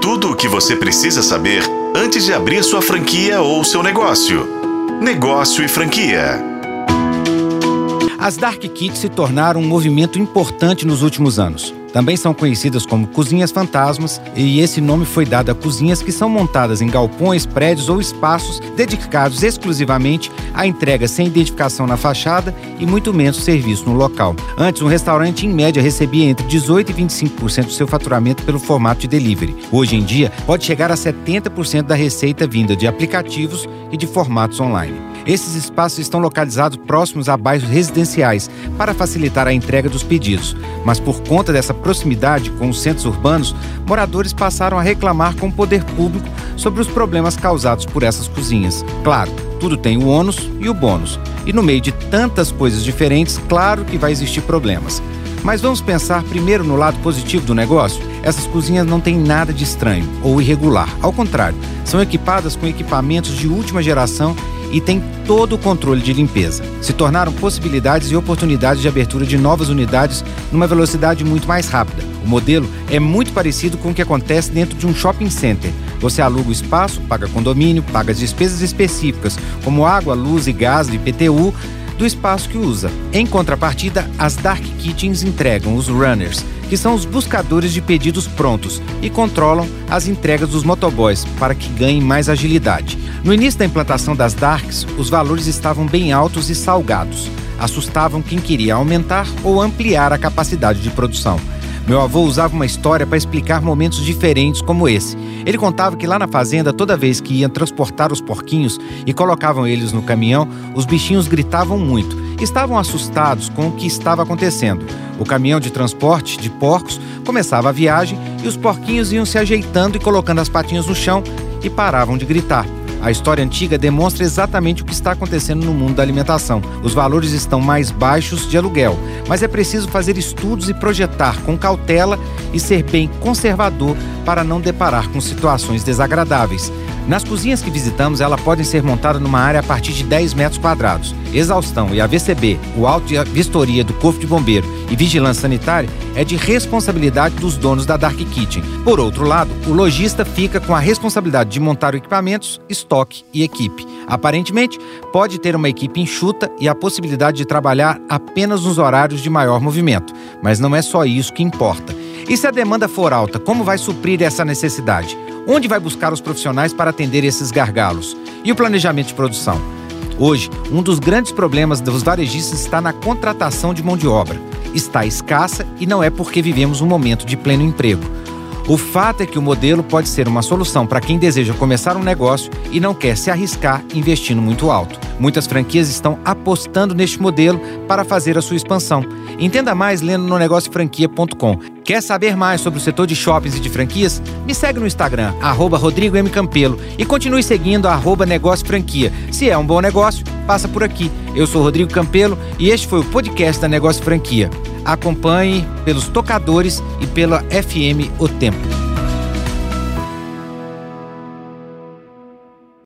Tudo o que você precisa saber antes de abrir sua franquia ou seu negócio. Negócio e franquia. As Dark Kits se tornaram um movimento importante nos últimos anos. Também são conhecidas como cozinhas fantasmas, e esse nome foi dado a cozinhas que são montadas em galpões, prédios ou espaços dedicados exclusivamente à entrega sem identificação na fachada e muito menos serviço no local. Antes, um restaurante em média recebia entre 18 e 25% do seu faturamento pelo formato de delivery. Hoje em dia, pode chegar a 70% da receita vinda de aplicativos e de formatos online. Esses espaços estão localizados próximos a bairros residenciais para facilitar a entrega dos pedidos, mas por conta dessa proximidade com os centros urbanos, moradores passaram a reclamar com o poder público sobre os problemas causados por essas cozinhas. Claro, tudo tem o ônus e o bônus, e no meio de tantas coisas diferentes, claro que vai existir problemas. Mas vamos pensar primeiro no lado positivo do negócio? Essas cozinhas não têm nada de estranho ou irregular. Ao contrário, são equipadas com equipamentos de última geração e têm todo o controle de limpeza. Se tornaram possibilidades e oportunidades de abertura de novas unidades numa velocidade muito mais rápida. O modelo é muito parecido com o que acontece dentro de um shopping center. Você aluga o espaço, paga condomínio, paga as despesas específicas, como água, luz e gás IPTU, do espaço que usa. Em contrapartida, as Dark Kitchens entregam os runners, que são os buscadores de pedidos prontos, e controlam as entregas dos motoboys para que ganhem mais agilidade. No início da implantação das Darks, os valores estavam bem altos e salgados. Assustavam quem queria aumentar ou ampliar a capacidade de produção. Meu avô usava uma história para explicar momentos diferentes como esse. Ele contava que lá na fazenda, toda vez que iam transportar os porquinhos e colocavam eles no caminhão, os bichinhos gritavam muito. Estavam assustados com o que estava acontecendo. O caminhão de transporte de porcos começava a viagem e os porquinhos iam se ajeitando e colocando as patinhas no chão e paravam de gritar. A história antiga demonstra exatamente o que está acontecendo no mundo da alimentação. Os valores estão mais baixos de aluguel, mas é preciso fazer estudos e projetar com cautela e ser bem conservador para não deparar com situações desagradáveis. Nas cozinhas que visitamos, ela podem ser montada numa área a partir de 10 metros quadrados. Exaustão e AVCB, o auto e a vistoria do Corpo de Bombeiro e vigilância sanitária é de responsabilidade dos donos da Dark Kitchen. Por outro lado, o lojista fica com a responsabilidade de montar equipamentos, estoque e equipe. Aparentemente, pode ter uma equipe enxuta e a possibilidade de trabalhar apenas nos horários de maior movimento, mas não é só isso que importa. E se a demanda for alta, como vai suprir essa necessidade? Onde vai buscar os profissionais para atender esses gargalos? E o planejamento de produção? Hoje, um dos grandes problemas dos varejistas está na contratação de mão de obra. Está escassa e não é porque vivemos um momento de pleno emprego. O fato é que o modelo pode ser uma solução para quem deseja começar um negócio e não quer se arriscar investindo muito alto. Muitas franquias estão apostando neste modelo para fazer a sua expansão. Entenda mais lendo no negociofranquia.com. Quer saber mais sobre o setor de shoppings e de franquias? Me segue no Instagram, arroba Rodrigo M. Campelo, e continue seguindo arroba Negócio Franquia. Se é um bom negócio, passa por aqui. Eu sou Rodrigo Campelo e este foi o podcast da Negócio Franquia. Acompanhe pelos tocadores e pela FM O Tempo.